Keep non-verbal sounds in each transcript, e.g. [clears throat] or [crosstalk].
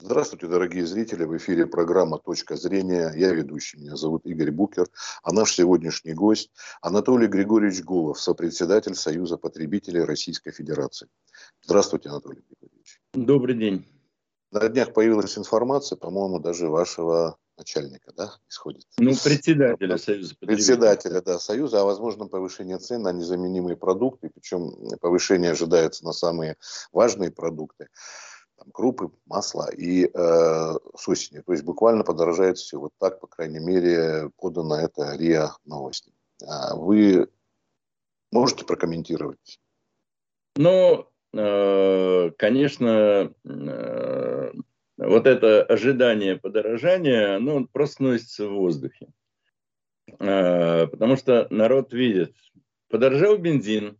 Здравствуйте, дорогие зрители. В эфире программа «Точка зрения». Я ведущий. Меня зовут Игорь Букер. А наш сегодняшний гость Анатолий Григорьевич Гулов, сопредседатель Союза потребителей Российской Федерации. Здравствуйте, Анатолий Григорьевич. Добрый день. На днях появилась информация, по-моему, даже вашего начальника, да, исходит? Ну, председателя Союза. Председателя, да, Союза, а возможно повышение цен на незаменимые продукты, причем повышение ожидается на самые важные продукты там, крупы, масло и э, с осени. То есть буквально подорожает все. Вот так, по крайней мере, подано это РИА новости. А вы можете прокомментировать? Ну, э, конечно, э, вот это ожидание подорожания, оно просто носится в воздухе. Э, потому что народ видит, подорожал бензин,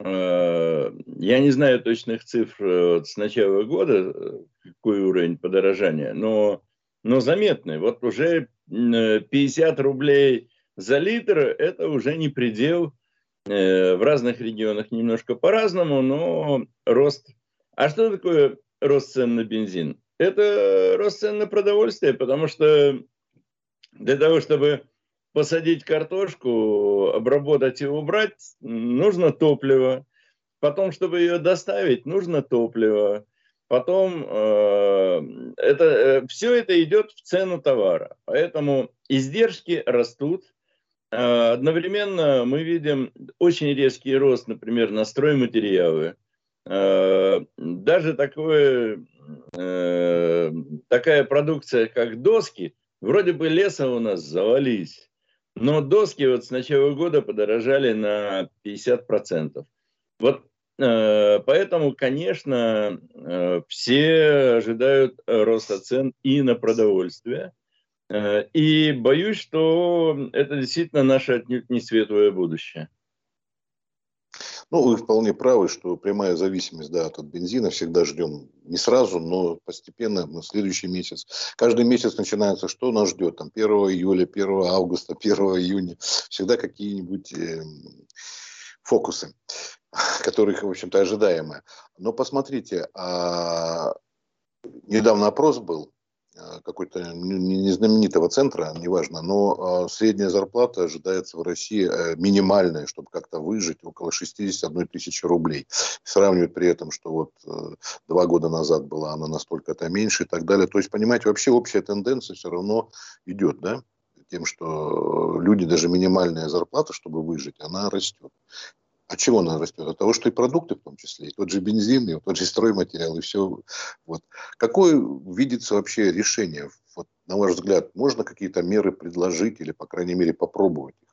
я не знаю точных цифр э, с начала года, э, какой уровень подорожания, но, но заметный. Вот уже 50 рублей за литр – это уже не предел. В разных регионах немножко по-разному, но рост. А что такое рост цен на бензин? Это рост цен на продовольствие, потому что для того, чтобы посадить картошку, обработать и убрать, нужно топливо. Потом, чтобы ее доставить, нужно топливо. Потом э, это, э, все это идет в цену товара. Поэтому издержки растут. Э, одновременно мы видим очень резкий рост, например, на стройматериалы. Э, даже такое, э, такая продукция, как доски, вроде бы леса у нас завались. Но доски вот с начала года подорожали на 50%. Вот э, поэтому, конечно, э, все ожидают роста цен и на продовольствие. Э, и боюсь, что это действительно наше отнюдь не светлое будущее. Ну, вы вполне правы, что прямая зависимость да, от бензина всегда ждем не сразу, но постепенно, на следующий месяц. Каждый месяц начинается, что нас ждет, там 1 июля, 1 августа, [laughs] 1 июня. Всегда какие-нибудь э, фокусы, [laughs] которые, в общем-то, ожидаемые. Но посмотрите, а, недавно опрос был, какой-то незнаменитого центра, неважно, но э, средняя зарплата ожидается в России э, минимальная, чтобы как-то выжить, около 61 тысячи рублей. Сравнивают при этом, что вот два года назад была она настолько-то меньше и так далее. То есть, понимаете, вообще общая тенденция все равно идет, да? тем, что люди, даже минимальная зарплата, чтобы выжить, она растет. От чего она растет? От того, что и продукты в том числе, и тот же бензин, и тот же стройматериал, и все. Вот. Какое видится вообще решение? Вот, на ваш взгляд, можно какие-то меры предложить или, по крайней мере, попробовать их?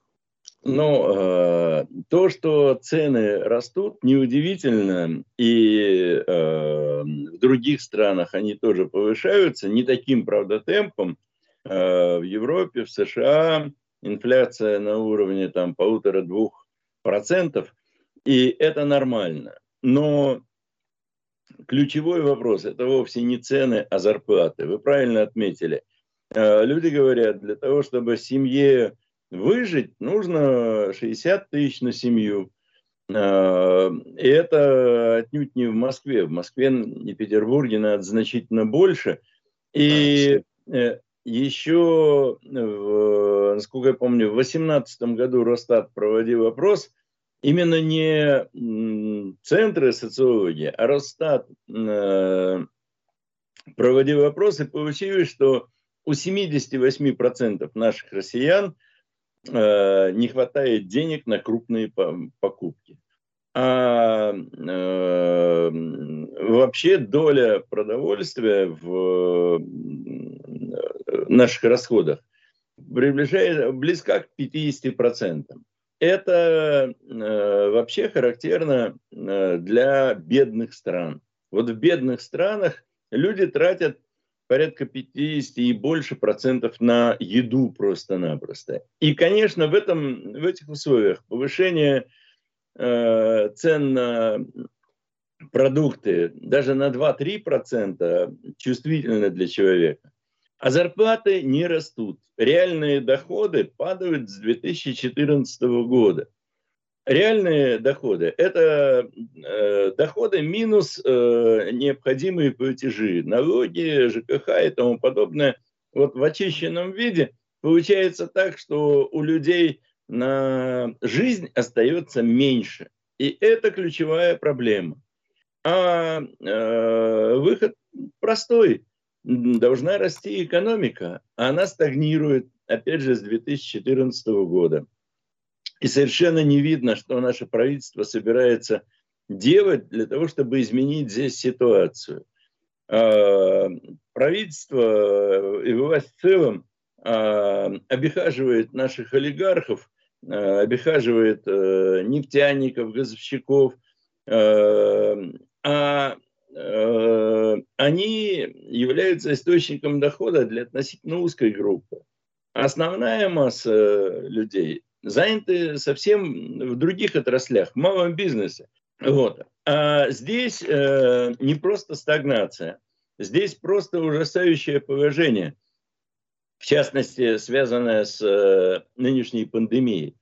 Ну, э, то, что цены растут, неудивительно, и э, в других странах они тоже повышаются, не таким, правда, темпом. Э, в Европе, в США инфляция на уровне там полутора-двух процентов – и это нормально. Но ключевой вопрос – это вовсе не цены, а зарплаты. Вы правильно отметили. Э, люди говорят, для того, чтобы семье выжить, нужно 60 тысяч на семью. Э, и это отнюдь не в Москве. В Москве и Петербурге надо значительно больше. И э, еще, насколько я помню, в 2018 году Росстат проводил опрос – именно не центры социологии, а Росстат э, проводил опросы, получилось, что у 78% наших россиян э, не хватает денег на крупные покупки. А э, вообще доля продовольствия в наших расходах приближается близка к 50% это э, вообще характерно э, для бедных стран. Вот в бедных странах люди тратят порядка 50 и больше процентов на еду просто-напросто. И, конечно, в, этом, в этих условиях повышение э, цен на продукты даже на 2-3 процента чувствительно для человека. А зарплаты не растут. Реальные доходы падают с 2014 года. реальные доходы – это э, доходы минус э, необходимые платежи, налоги, ЖКХ и тому подобное. Вот в очищенном виде получается так, что у людей на жизнь остается меньше. И это ключевая проблема. А э, выход простой. Должна расти экономика. Она стагнирует, опять же, с 2014 года. И совершенно не видно, что наше правительство собирается делать для того, чтобы изменить здесь ситуацию. А, правительство и власть в целом а, обихаживает наших олигархов, а, обихаживает э, нефтяников, газовщиков, а они являются источником дохода для относительно узкой группы. Основная масса людей заняты совсем в других отраслях, в малом бизнесе. Вот. А здесь э, не просто стагнация, здесь просто ужасающее положение, в частности, связанное с э, нынешней пандемией.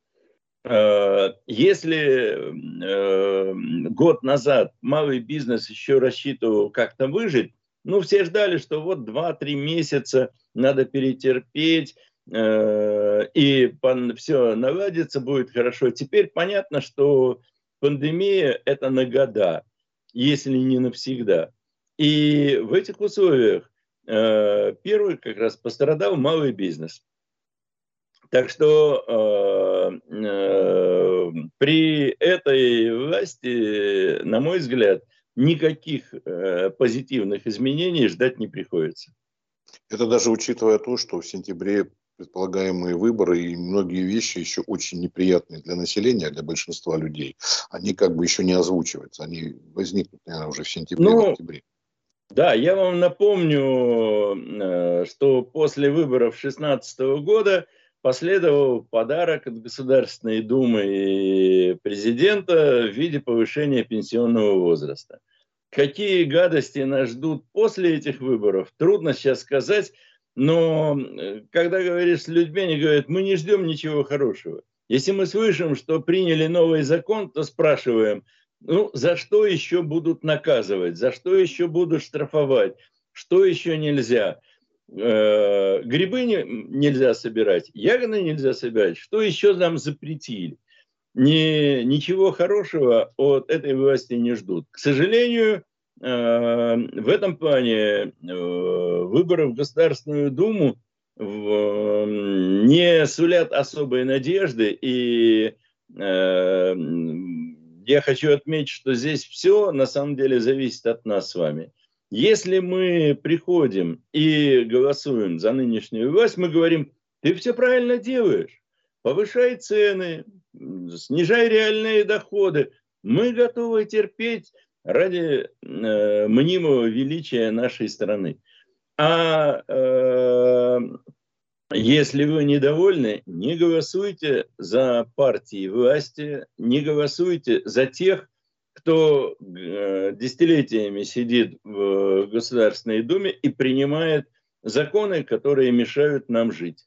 Э, если э, год назад малый бизнес еще рассчитывал как-то выжить, ну, все ждали, что вот 2-3 месяца надо перетерпеть, Э, и все наладится, будет хорошо. Теперь понятно, что пандемия – это на года, если не навсегда. И в этих условиях первый как раз пострадал малый бизнес. Так что э, при этой власти, на мой взгляд, никаких позитивных изменений ждать не приходится. Это даже учитывая то, что в сентябре предполагаемые выборы и многие вещи еще очень неприятные для населения, для большинства людей, они как бы еще не озвучиваются. Они возникнут, наверное, уже в сентябре, ну, в октябре. Да, я вам напомню, э, что после выборов 2016 года последовал подарок от Государственной Думы и президента в виде повышения пенсионного возраста. Какие гадости нас ждут после этих выборов, трудно сейчас сказать. Но э, когда говоришь с людьми, они говорят, мы не ждем ничего хорошего. Если мы слышим, что приняли новый закон, то спрашиваем, ну, за что еще будут наказывать, за что еще будут штрафовать, что еще нельзя. Э, грибы не, нельзя собирать, ягоды нельзя собирать, что еще нам запретили. Ни, ничего хорошего от этой власти не ждут. К сожалению, Э, в этом плане э, выборы в Государственную Думу не сулят особой надежды. И э, я хочу отметить, что здесь все на самом деле зависит от нас с вами. Если мы приходим и голосуем за нынешнюю власть, мы говорим, ты все правильно делаешь, повышай цены, снижай реальные доходы, мы готовы терпеть ради э, мнимого величия нашей страны. А э, если вы недовольны, не голосуйте за партии власти, не голосуйте за тех, кто э, десятилетиями сидит в Государственной Думе и принимает законы, которые мешают нам жить.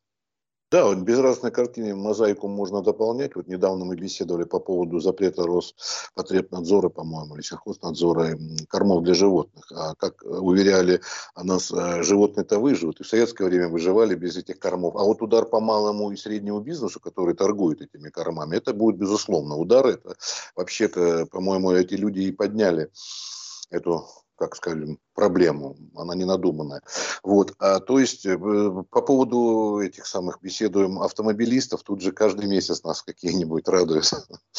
Да, вот без разной картины мозаику можно дополнять. Вот недавно мы беседовали по поводу запрета Роспотребнадзора, по-моему, или сельхознадзора кормов для животных. А как уверяли нас, э, животные-то выживут. И в советское время выживали без этих кормов. А вот удар по малому и среднему бизнесу, который торгует этими кормами, это будет безусловно удар. Это вообще-то, по-моему, эти люди и подняли эту как скажем, проблему, она не надуманная. Вот. А, то есть э, по поводу этих самых беседуем автомобилистов, тут же каждый месяц нас какие-нибудь радуют, [laughs]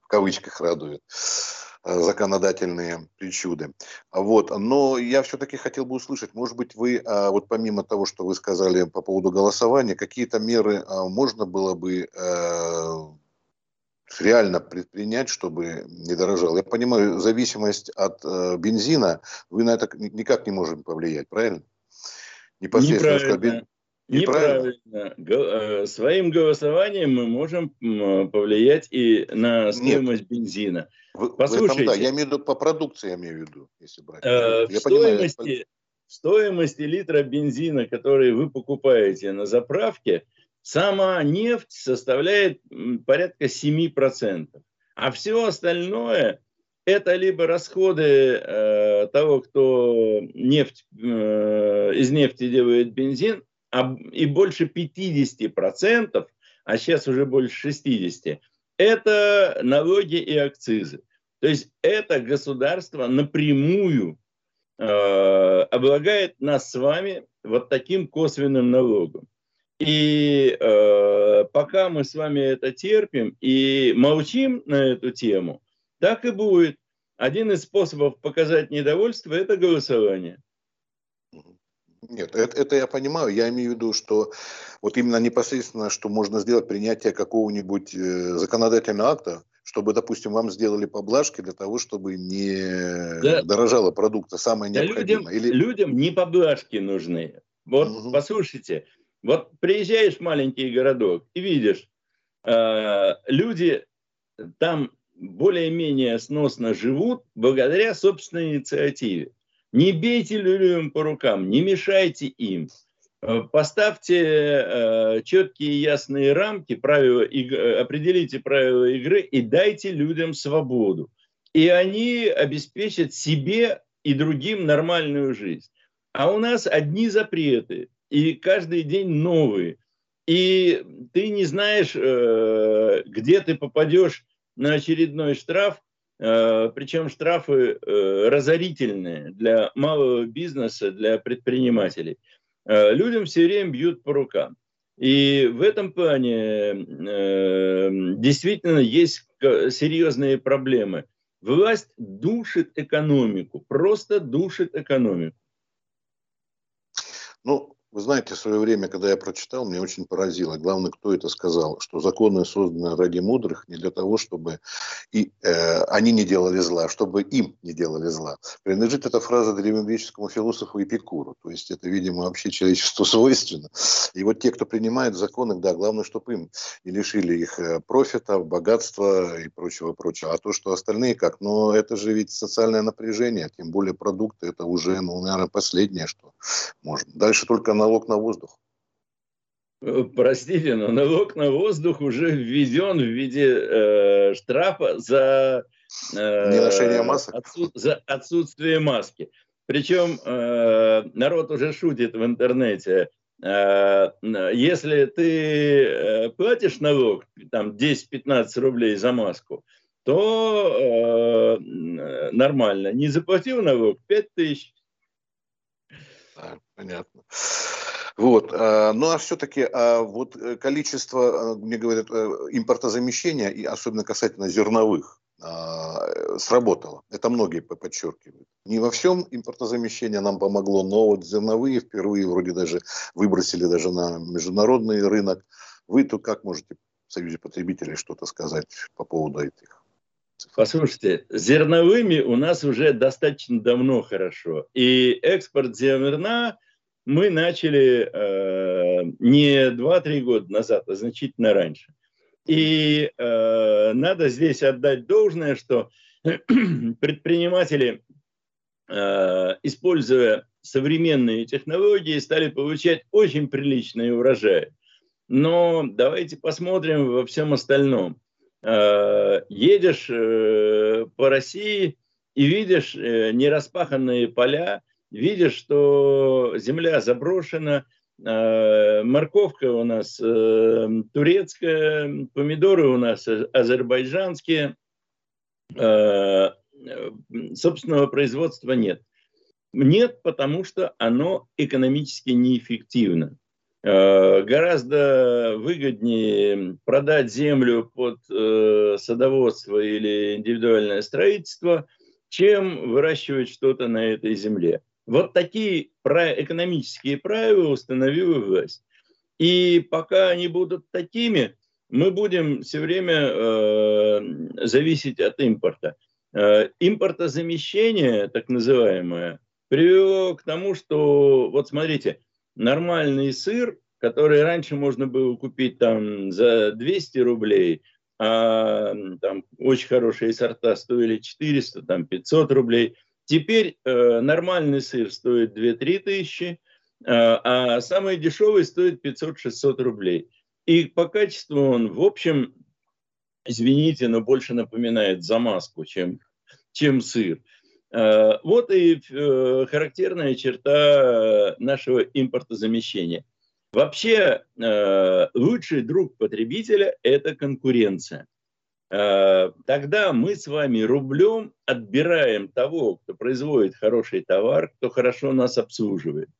в кавычках радуют э, законодательные причуды. Вот. Но я все-таки хотел бы услышать, может быть, вы, а, вот помимо того, что вы сказали по поводу голосования, какие-то меры а, можно было бы э, реально предпринять, чтобы не дорожал? Я понимаю, зависимость от э, бензина, вы на это никак не можете повлиять, правильно? Непосредственно. Неправильно. Неправильно. Неправильно. Э, своим голосованием мы можем повлиять и на стоимость Нет. бензина. В, Послушайте. В этом, да, я имею в виду по продукции, я имею в виду, если брать. Э, я в, понимаю, стоимости, в стоимости литра бензина, который вы покупаете на заправке, Сама нефть составляет порядка 7%. А все остальное это либо расходы э, того, кто нефть, э, из нефти делает бензин, а, и больше 50%, а сейчас уже больше 60%, это налоги и акцизы. То есть это государство напрямую э, облагает нас с вами вот таким косвенным налогом. И э, пока мы с вами это терпим и молчим на эту тему, так и будет. Один из способов показать недовольство – это голосование. Нет, это, это я понимаю. Я имею в виду, что вот именно непосредственно, что можно сделать принятие какого-нибудь э, законодательного акта, чтобы, допустим, вам сделали поблажки для того, чтобы не да. дорожало продукта, самое необходимое. Людям, Или... людям не поблажки нужны. Вот угу. послушайте, вот приезжаешь в маленький городок и видишь, э, люди там более-менее сносно живут благодаря собственной инициативе. Не бейте людям по рукам, не мешайте им. Э, поставьте э, четкие ясные рамки, правила, иг- определите правила игры и дайте людям свободу. И они обеспечат себе и другим нормальную жизнь. А у нас одни запреты, и каждый день новые. И ты не знаешь, э, где ты попадешь на очередной штраф, э, причем штрафы э, разорительные для малого бизнеса, для предпринимателей. Людям все время бьют по рукам. И в этом плане действительно есть серьезные проблемы. Власть душит экономику, просто душит экономику. Ну, вы знаете, в свое время, когда я прочитал, мне очень поразило. Главное, кто это сказал, что законы созданы ради мудрых не для того, чтобы и, э, они не делали зла, а чтобы им не делали зла. Принадлежит эта фраза древнегреческому философу Эпикуру. То есть это, видимо, вообще человечеству [laughs] свойственно. И вот те, кто принимает законы, да, главное, чтобы им не лишили их э, профита, богатства и прочего-прочего. А то, что остальные как, но это же ведь социальное напряжение, тем более продукты, это уже, ну, наверное, последнее, что можно. Дальше только налог на воздух? Э, простите, но налог на воздух уже введен в виде э, штрафа за, э, масок. Отсут, за отсутствие маски. Причем э, народ уже шутит в интернете. Э, если ты э, платишь налог, там 10-15 рублей за маску, то э, нормально. Не заплатил налог 5 тысяч. Понятно. Вот. А, ну а все-таки а вот э, количество, а, мне говорят, э, импортозамещения, и особенно касательно зерновых, сработало. Это многие подчеркивают. Не во всем импортозамещение нам помогло, но вот зерновые впервые вроде даже выбросили даже на международный рынок. Вы тут как можете в Союзе потребителей что-то сказать по поводу этих? Послушайте, зерновыми у нас уже достаточно давно хорошо. И экспорт зерна мы начали э, не 2-3 года назад, а значительно раньше. И э, надо здесь отдать должное, что [clears throat] предприниматели, э, используя современные технологии, стали получать очень приличные урожаи. Но давайте посмотрим во всем остальном. Э, едешь э, по России и видишь э, нераспаханные поля, видишь, что земля заброшена, э, морковка у нас э, турецкая, помидоры у нас азербайджанские, э, собственного производства нет. Нет, потому что оно экономически неэффективно. Гораздо выгоднее продать землю под садоводство или индивидуальное строительство, чем выращивать что-то на этой земле. Вот такие экономические правила установила власть. И пока они будут такими, мы будем все время э, зависеть от импорта. Э, импортозамещение, так называемое, привело к тому, что, вот смотрите, нормальный сыр, который раньше можно было купить там за 200 рублей, а там очень хорошие сорта стоили 400, там 500 рублей – Теперь э, нормальный сыр стоит 2-3 тысячи, э, а самый дешевый стоит 500-600 рублей. И по качеству он, в общем, извините, но больше напоминает замазку, чем, чем сыр. Э, вот и э, характерная черта нашего импортозамещения. Вообще, э, лучший друг потребителя – это конкуренция. Тогда мы с вами рублем отбираем того, кто производит хороший товар, кто хорошо нас обслуживает.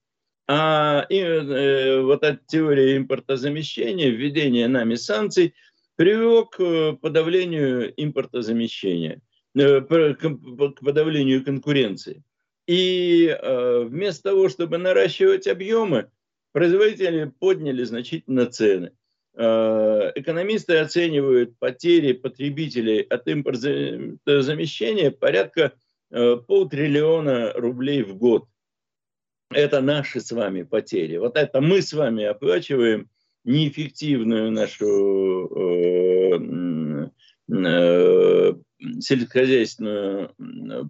А и, вот эта теория импортозамещения, введение нами санкций привело к подавлению импортозамещения. Э, к подавлению конкуренции. И э, вместо того, чтобы наращивать объемы, производители подняли значительно цены. Э, экономисты оценивают потери потребителей от импортозамещения порядка полтриллиона рублей в год. Это наши с вами потери. Вот это мы с вами оплачиваем неэффективную нашу сельскохозяйственную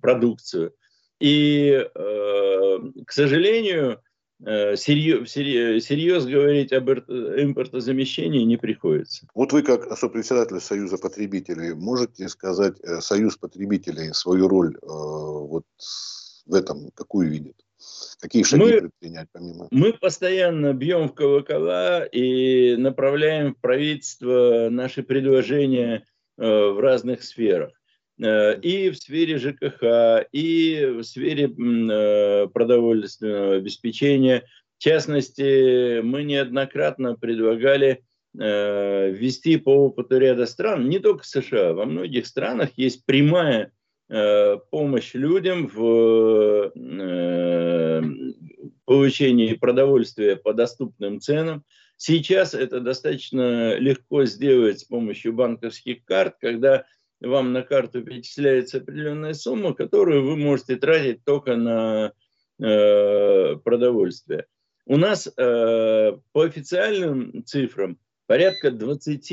продукцию. И, э, к сожалению, э, серьез, серьез говорить об импортозамещении не приходится. Вот вы, как сопредседатель Союза потребителей, можете сказать, э, Союз потребителей свою роль вот в этом какую видит? Какие шаги мы, предпринять помимо? Мы постоянно бьем в колокола и направляем в правительство наши предложения в разных сферах. Э, и в сфере ЖКХ, и в сфере э, продовольственного обеспечения. В частности, мы неоднократно предлагали э, ввести по опыту ряда стран, не только США, во многих странах есть прямая помощь людям в получении продовольствия по доступным ценам. Сейчас это достаточно легко сделать с помощью банковских карт, когда вам на карту перечисляется определенная сумма, которую вы можете тратить только на э, продовольствие. У нас э, по официальным цифрам порядка 20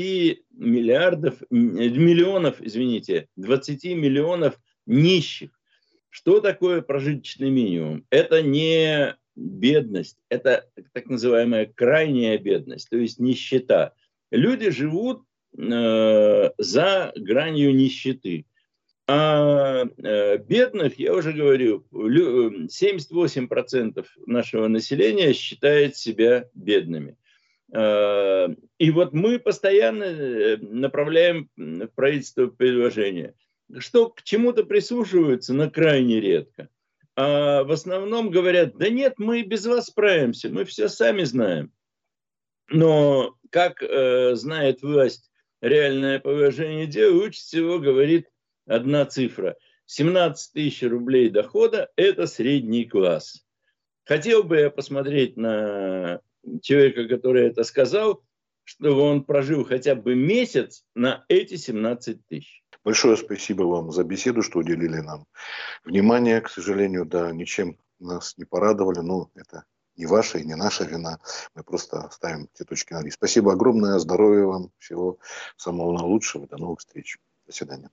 миллиардов, миллионов, извините, 20 миллионов нищих. Что такое прожиточный минимум? Это не бедность, это так называемая крайняя бедность, то есть нищета. Люди живут Э, за гранью нищеты. А э, бедных, я уже говорю, 78% нашего населения считает себя бедными. Э, и вот мы постоянно направляем в правительство предложения, что к чему-то прислушиваются, но крайне редко. А в основном говорят, да нет, мы без вас справимся, мы все сами знаем. Но как э, знает власть реальное положение дел, лучше всего говорит одна цифра. 17 тысяч рублей дохода – это средний класс. Хотел бы я посмотреть на человека, который это сказал, чтобы он прожил хотя бы месяц на эти 17 тысяч. Большое спасибо вам за беседу, что уделили нам внимание. К сожалению, да, ничем нас не порадовали, но это не ваша и не наша вина. Мы просто ставим все точки над «и». Спасибо огромное, здоровья вам, всего самого наилучшего, до новых встреч. До свидания.